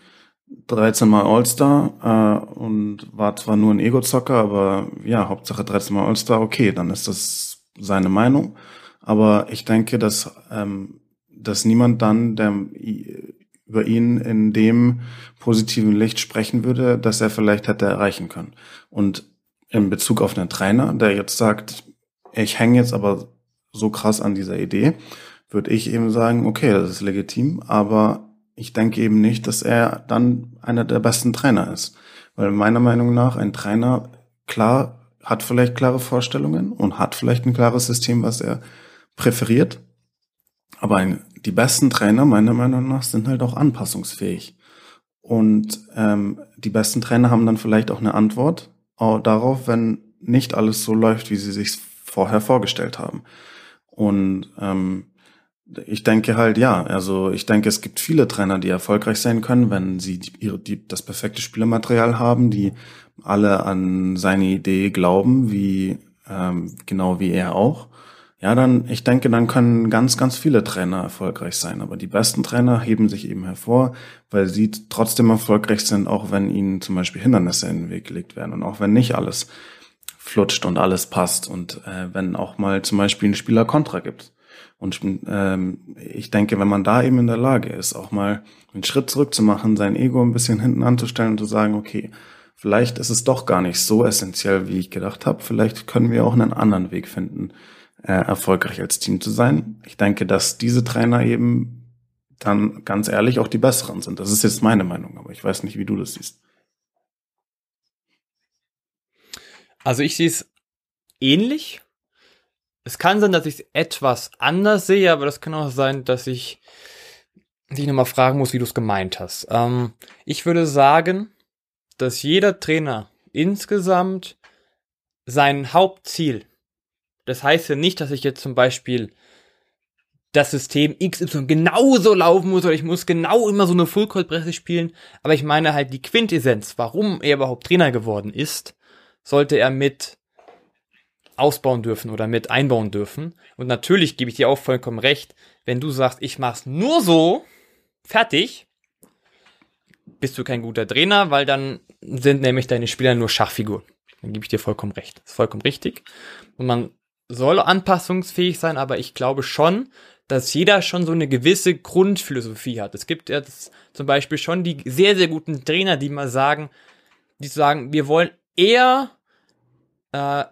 B: 13 Mal All-Star äh, und war zwar nur ein Ego-Zocker, aber ja, Hauptsache 13 Mal All-Star, okay, dann ist das seine Meinung. Aber ich denke, dass, ähm, dass niemand dann, der über ihn in dem positiven Licht sprechen würde, dass er vielleicht hätte erreichen können. Und in Bezug auf einen Trainer, der jetzt sagt, ich hänge jetzt aber so krass an dieser Idee, würde ich eben sagen, okay, das ist legitim, aber ich denke eben nicht, dass er dann einer der besten Trainer ist. Weil meiner Meinung nach ein Trainer, klar, hat vielleicht klare Vorstellungen und hat vielleicht ein klares System, was er präferiert. Aber die besten Trainer, meiner Meinung nach, sind halt auch anpassungsfähig. Und ähm, die besten Trainer haben dann vielleicht auch eine Antwort darauf, wenn nicht alles so läuft, wie sie sich vorher vorgestellt haben. Und ähm, ich denke halt, ja, also ich denke, es gibt viele Trainer, die erfolgreich sein können, wenn sie die, ihre, die, das perfekte Spielermaterial haben, die alle an seine Idee glauben, wie ähm, genau wie er auch. Ja, dann, ich denke, dann können ganz, ganz viele Trainer erfolgreich sein. Aber die besten Trainer heben sich eben hervor, weil sie trotzdem erfolgreich sind, auch wenn ihnen zum Beispiel Hindernisse in den Weg gelegt werden und auch wenn nicht alles flutscht und alles passt und äh, wenn auch mal zum Beispiel ein Spieler Kontra gibt. Und ähm, ich denke, wenn man da eben in der Lage ist, auch mal einen Schritt zurück zu machen, sein Ego ein bisschen hinten anzustellen und zu sagen, okay, vielleicht ist es doch gar nicht so essentiell, wie ich gedacht habe. Vielleicht können wir auch einen anderen Weg finden, äh, erfolgreich als Team zu sein. Ich denke, dass diese Trainer eben dann ganz ehrlich auch die besseren sind. Das ist jetzt meine Meinung, aber ich weiß nicht, wie du das siehst.
A: Also ich sehe es ähnlich. Es kann sein, dass ich es etwas anders sehe, aber das kann auch sein, dass ich dich nochmal fragen muss, wie du es gemeint hast. Ähm, ich würde sagen, dass jeder Trainer insgesamt sein Hauptziel, das heißt ja nicht, dass ich jetzt zum Beispiel das System XY genauso laufen muss oder ich muss genau immer so eine Full-Court-Presse spielen, aber ich meine halt die Quintessenz, warum er überhaupt Trainer geworden ist, sollte er mit ausbauen dürfen oder mit einbauen dürfen. Und natürlich gebe ich dir auch vollkommen recht, wenn du sagst, ich mach's nur so, fertig, bist du kein guter Trainer, weil dann sind nämlich deine Spieler nur Schachfiguren. Dann gebe ich dir vollkommen recht. Das ist vollkommen richtig. Und man soll anpassungsfähig sein, aber ich glaube schon, dass jeder schon so eine gewisse Grundphilosophie hat. Es gibt jetzt zum Beispiel schon die sehr, sehr guten Trainer, die mal sagen, die sagen, wir wollen eher äh,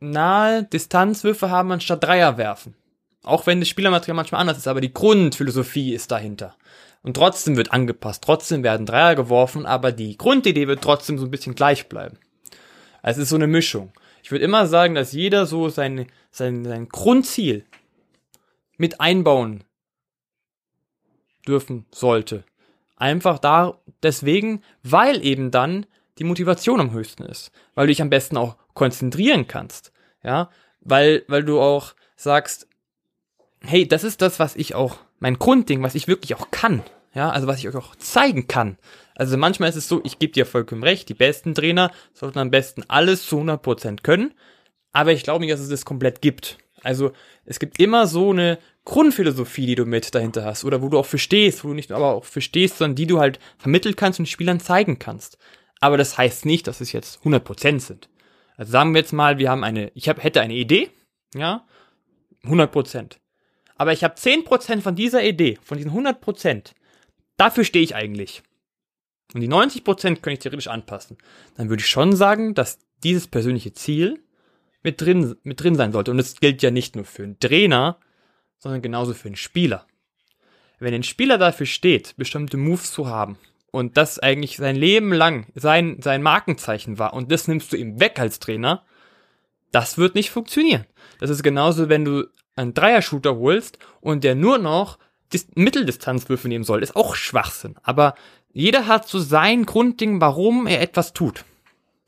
A: nahe Distanzwürfe haben, anstatt Dreier werfen. Auch wenn das Spielermaterial manchmal anders ist, aber die Grundphilosophie ist dahinter. Und trotzdem wird angepasst, trotzdem werden Dreier geworfen, aber die Grundidee wird trotzdem so ein bisschen gleich bleiben. Also es ist so eine Mischung. Ich würde immer sagen, dass jeder so sein, sein, sein Grundziel mit einbauen dürfen sollte. Einfach da deswegen, weil eben dann die Motivation am höchsten ist, weil du dich am besten auch konzentrieren kannst, ja, weil weil du auch sagst, hey, das ist das, was ich auch mein Grundding, was ich wirklich auch kann, ja, also was ich euch auch zeigen kann. Also manchmal ist es so, ich gebe dir vollkommen recht, die besten Trainer sollten am besten alles zu 100% können, aber ich glaube nicht, dass es das komplett gibt. Also es gibt immer so eine Grundphilosophie, die du mit dahinter hast oder wo du auch verstehst, wo du nicht aber auch verstehst, sondern die du halt vermitteln kannst und Spielern zeigen kannst. Aber das heißt nicht, dass es jetzt 100% sind. Also sagen wir jetzt mal, wir haben eine, ich hab, hätte eine Idee, ja, 100%. Aber ich habe 10% von dieser Idee, von diesen 100%, dafür stehe ich eigentlich. Und die 90% kann ich theoretisch anpassen. Dann würde ich schon sagen, dass dieses persönliche Ziel mit drin, mit drin sein sollte. Und das gilt ja nicht nur für einen Trainer, sondern genauso für einen Spieler. Wenn ein Spieler dafür steht, bestimmte Moves zu haben und das eigentlich sein Leben lang sein, sein Markenzeichen war und das nimmst du ihm weg als Trainer, das wird nicht funktionieren. Das ist genauso, wenn du einen Dreier-Shooter holst und der nur noch Dis Mitteldistanzwürfe nehmen soll, ist auch Schwachsinn. Aber jeder hat so sein Grundding, warum er etwas tut.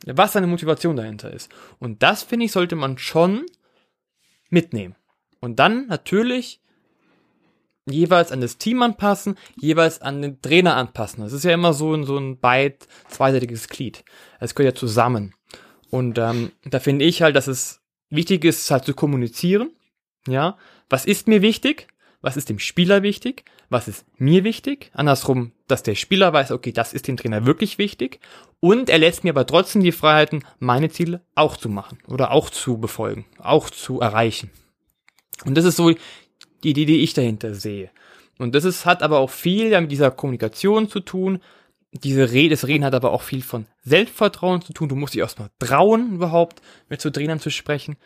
A: Was seine Motivation dahinter ist. Und das, finde ich, sollte man schon mitnehmen. Und dann natürlich jeweils an das Team anpassen, jeweils an den Trainer anpassen. Das ist ja immer so ein, so ein beid, zweiseitiges Glied. Es gehört ja zusammen. Und ähm, da finde ich halt, dass es wichtig ist, halt zu kommunizieren. Ja, was ist mir wichtig? Was ist dem Spieler wichtig? Was ist mir wichtig? Andersrum, dass der Spieler weiß, okay, das ist dem Trainer wirklich wichtig. Und er lässt mir aber trotzdem die Freiheiten, meine Ziele auch zu machen oder auch zu befolgen, auch zu erreichen. Und das ist so die Idee, die ich dahinter sehe. Und das ist, hat aber auch viel mit dieser Kommunikation zu tun. Diese Rede, das Reden hat aber auch viel von Selbstvertrauen zu tun. Du musst dich erstmal trauen, überhaupt mit so Trainern zu sprechen.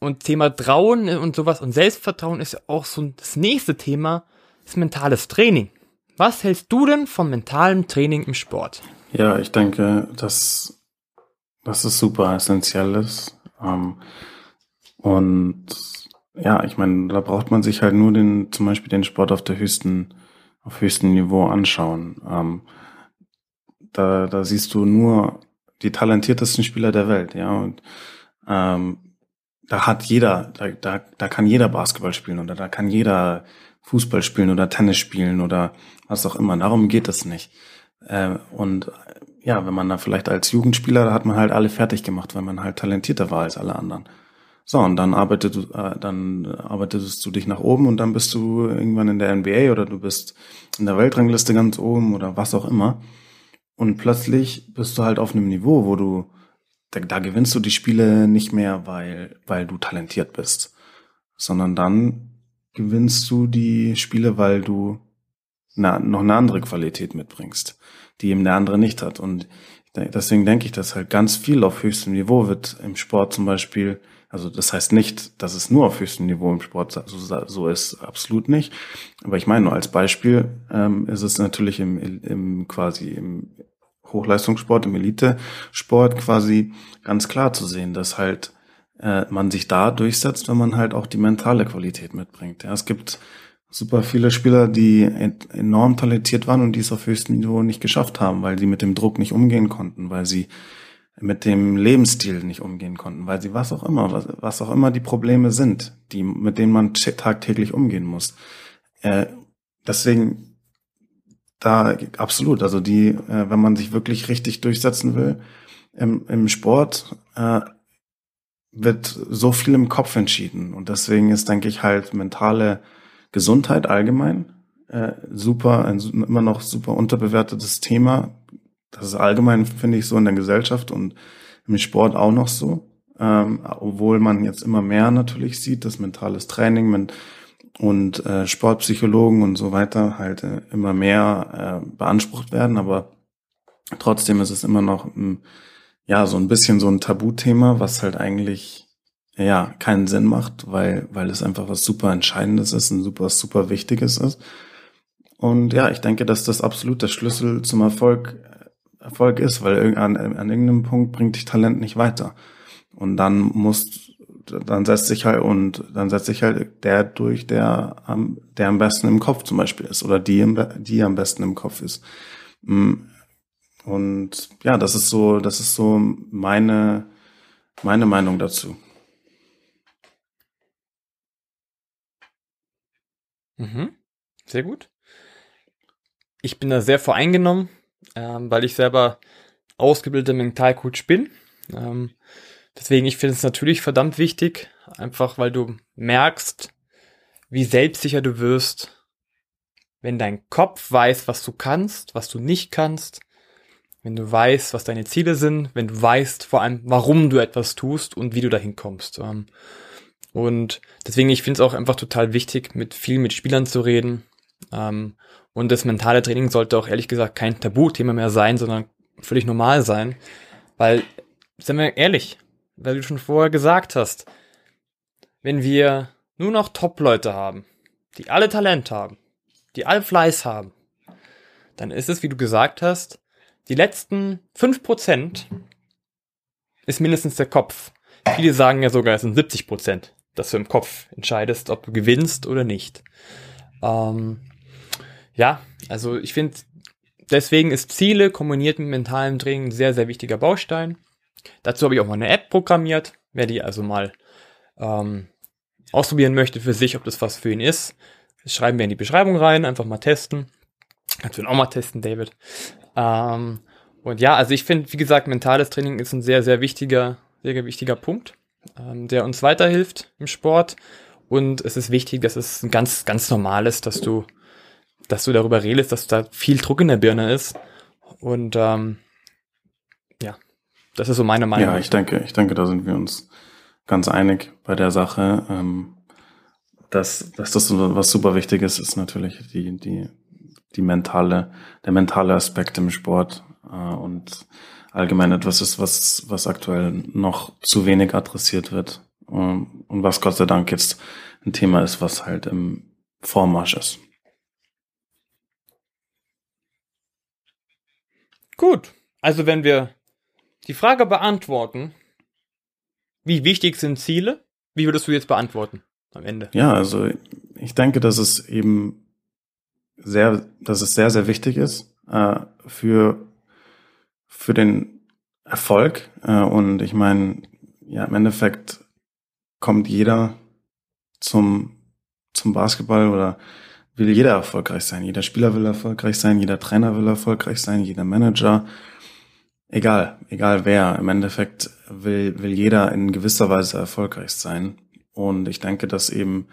A: Und Thema Trauen und sowas und Selbstvertrauen ist ja auch so das nächste Thema, ist mentales Training. Was hältst du denn von mentalem Training im Sport?
B: Ja, ich denke, dass, dass es super essentiell ist. Ähm, und ja, ich meine, da braucht man sich halt nur den, zum Beispiel den Sport auf der höchsten, auf höchstem Niveau anschauen. Ähm, da, da siehst du nur die talentiertesten Spieler der Welt, ja. Und ähm, da hat jeder, da, da, da kann jeder Basketball spielen oder da kann jeder Fußball spielen oder Tennis spielen oder was auch immer. Darum geht es nicht. Äh, und ja, wenn man da vielleicht als Jugendspieler, da hat man halt alle fertig gemacht, weil man halt talentierter war als alle anderen. So, und dann arbeitet, äh, dann arbeitest du dich nach oben und dann bist du irgendwann in der NBA oder du bist in der Weltrangliste ganz oben oder was auch immer. Und plötzlich bist du halt auf einem Niveau, wo du, da, da gewinnst du die Spiele nicht mehr, weil, weil du talentiert bist, sondern dann gewinnst du die Spiele, weil du na, noch eine andere Qualität mitbringst, die eben der andere nicht hat. Und deswegen denke ich, dass halt ganz viel auf höchstem Niveau wird im Sport zum Beispiel also das heißt nicht, dass es nur auf höchstem Niveau im Sport so, so ist, absolut nicht. Aber ich meine nur als Beispiel ähm, ist es natürlich im, im quasi im Hochleistungssport, im Elitesport quasi ganz klar zu sehen, dass halt äh, man sich da durchsetzt, wenn man halt auch die mentale Qualität mitbringt. Ja, es gibt super viele Spieler, die enorm talentiert waren und die es auf höchstem Niveau nicht geschafft haben, weil sie mit dem Druck nicht umgehen konnten, weil sie mit dem Lebensstil nicht umgehen konnten, weil sie was auch immer, was, was auch immer die Probleme sind, die, mit denen man tagtäglich umgehen muss. Äh, deswegen da absolut, also die, äh, wenn man sich wirklich richtig durchsetzen will im, im Sport, äh, wird so viel im Kopf entschieden. Und deswegen ist, denke ich, halt mentale Gesundheit allgemein äh, super, ein immer noch super unterbewertetes Thema, das ist allgemein, finde ich, so in der Gesellschaft und im Sport auch noch so. Ähm, obwohl man jetzt immer mehr natürlich sieht, dass mentales Training und äh, Sportpsychologen und so weiter halt äh, immer mehr äh, beansprucht werden. Aber Trotzdem ist es immer noch, hm, ja, so ein bisschen so ein Tabuthema, was halt eigentlich, ja, keinen Sinn macht, weil, weil es einfach was super Entscheidendes ist, ein super, super Wichtiges ist. Und ja, ich denke, dass das absolut der Schlüssel zum Erfolg, Erfolg ist, weil an, an irgendeinem Punkt bringt dich Talent nicht weiter. Und dann muss, dann setzt sich halt, und dann setzt sich halt der durch, der am, der am besten im Kopf zum Beispiel ist oder die, die am besten im Kopf ist. Mm, und ja, das ist so, das ist so meine, meine Meinung dazu.
A: Mhm. Sehr gut. Ich bin da sehr voreingenommen, ähm, weil ich selber ausgebildeter Mentalcoach bin. Ähm, deswegen, ich finde es natürlich verdammt wichtig, einfach weil du merkst, wie selbstsicher du wirst, wenn dein Kopf weiß, was du kannst, was du nicht kannst, wenn du weißt, was deine Ziele sind, wenn du weißt vor allem, warum du etwas tust und wie du dahin kommst. Ähm, und deswegen, ich finde es auch einfach total wichtig, mit viel mit Spielern zu reden. Ähm, und das mentale Training sollte auch ehrlich gesagt kein Tabuthema mehr sein, sondern völlig normal sein. Weil, seien wir ehrlich, weil du schon vorher gesagt hast, wenn wir nur noch Top-Leute haben, die alle Talent haben, die alle Fleiß haben, dann ist es, wie du gesagt hast, die letzten 5% ist mindestens der Kopf. Viele sagen ja sogar, es sind 70%, dass du im Kopf entscheidest, ob du gewinnst oder nicht. Ähm, ja, also ich finde, deswegen ist Ziele kombiniert mit mentalem Training ein sehr, sehr wichtiger Baustein. Dazu habe ich auch mal eine App programmiert. Wer die also mal ähm, ausprobieren möchte für sich, ob das was für ihn ist, schreiben wir in die Beschreibung rein, einfach mal testen. Kannst du ihn auch mal testen, David. Ähm, und ja, also ich finde, wie gesagt, mentales Training ist ein sehr, sehr wichtiger, sehr wichtiger Punkt, ähm, der uns weiterhilft im Sport. Und es ist wichtig, dass es ein ganz, ganz normal ist, dass du, dass du darüber redest, dass da viel Druck in der Birne ist. Und ähm, ja, das ist so meine Meinung.
B: Ja, ich denke, ich denke, da sind wir uns ganz einig bei der Sache. Ähm, dass, dass das was super wichtig ist, ist natürlich die, die die mentale, der mentale Aspekt im Sport äh, und allgemein etwas ist, was, was aktuell noch zu wenig adressiert wird ähm, und was Gott sei Dank jetzt ein Thema ist, was halt im Vormarsch ist.
A: Gut, also wenn wir die Frage beantworten, wie wichtig sind Ziele, wie würdest du jetzt beantworten am Ende?
B: Ja, also ich denke, dass es eben sehr, dass es sehr, sehr wichtig ist äh, für, für den Erfolg. Äh, und ich meine, ja, im Endeffekt kommt jeder zum, zum Basketball oder will jeder erfolgreich sein. Jeder Spieler will erfolgreich sein, jeder Trainer will erfolgreich sein, jeder Manager. Egal, egal wer. Im Endeffekt will, will jeder in gewisser Weise erfolgreich sein. Und ich denke, dass eben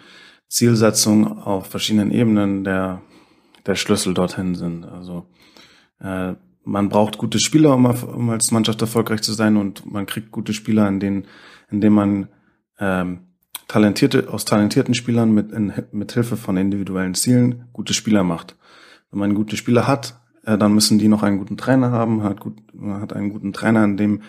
B: Zielsetzung auf verschiedenen Ebenen der der Schlüssel dorthin sind. Also äh, man braucht gute Spieler, um, um als Mannschaft erfolgreich zu sein und man kriegt gute Spieler, in denen, in denen man ähm, talentierte, aus talentierten Spielern mit, in, mit Hilfe von individuellen Zielen gute Spieler macht. Wenn man gute Spieler hat, äh, dann müssen die noch einen guten Trainer haben, hat, gut, hat einen guten Trainer, in dem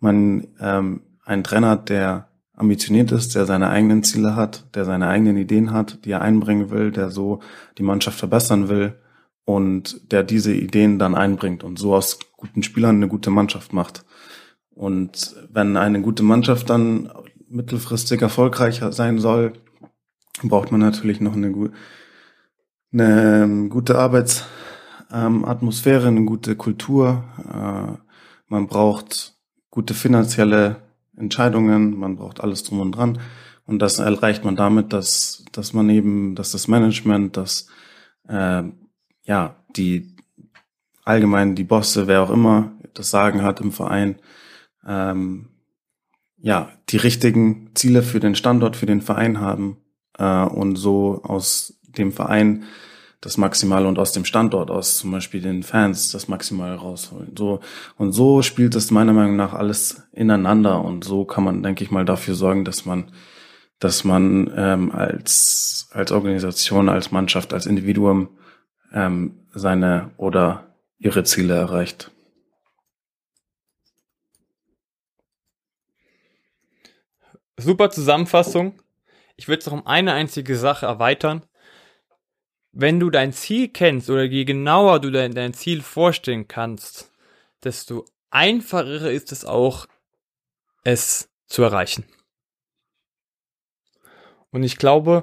B: man ähm, einen Trainer hat, der ambitioniert ist, der seine eigenen Ziele hat, der seine eigenen Ideen hat, die er einbringen will, der so die Mannschaft verbessern will und der diese Ideen dann einbringt und so aus guten Spielern eine gute Mannschaft macht. Und wenn eine gute Mannschaft dann mittelfristig erfolgreicher sein soll, braucht man natürlich noch eine, eine gute Arbeitsatmosphäre, eine gute Kultur. Äh, man braucht gute finanzielle Entscheidungen, man braucht alles drum und dran. Und das erreicht man damit, dass, dass man eben, dass das Management, dass äh, ja die allgemein die Bosse, wer auch immer das Sagen hat im Verein, ähm, ja die richtigen Ziele für den Standort, für den Verein haben äh, und so aus dem Verein das Maximale und aus dem Standort aus, zum Beispiel den Fans, das Maximale rausholen. So, und so spielt es meiner Meinung nach alles ineinander und so kann man, denke ich mal, dafür sorgen, dass man, dass man ähm, als, als Organisation, als Mannschaft, als Individuum ähm, seine oder ihre Ziele erreicht.
A: Super Zusammenfassung. Ich würde es noch um eine einzige Sache erweitern. Wenn du dein Ziel kennst oder je genauer du dein, dein Ziel vorstellen kannst, desto einfacher ist es auch, es zu erreichen. Und ich glaube,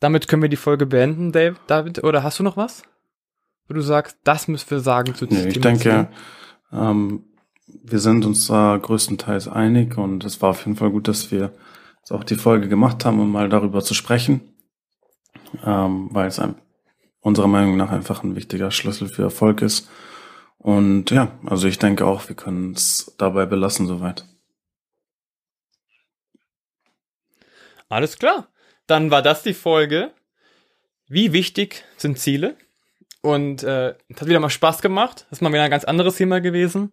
A: damit können wir die Folge beenden, Dave, David. Oder hast du noch was? Wo du sagst, das müssen wir sagen
B: zu nee, Ich denke, ähm, wir sind uns da größtenteils einig und es war auf jeden Fall gut, dass wir jetzt auch die Folge gemacht haben, um mal darüber zu sprechen, ähm, weil es ein, unserer Meinung nach einfach ein wichtiger Schlüssel für Erfolg ist. Und ja, also ich denke auch, wir können es dabei belassen soweit.
A: Alles klar. Dann war das die Folge. Wie wichtig sind Ziele? Und äh, hat wieder mal Spaß gemacht. Das ist mal wieder ein ganz anderes Thema gewesen.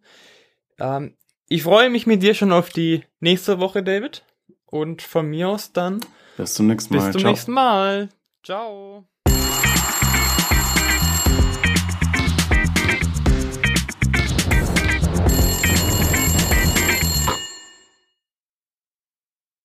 A: Ähm, ich freue mich mit dir schon auf die nächste Woche, David. Und von mir aus dann.
B: Bis zum nächsten Mal.
A: Bis zum Ciao. nächsten Mal. Ciao.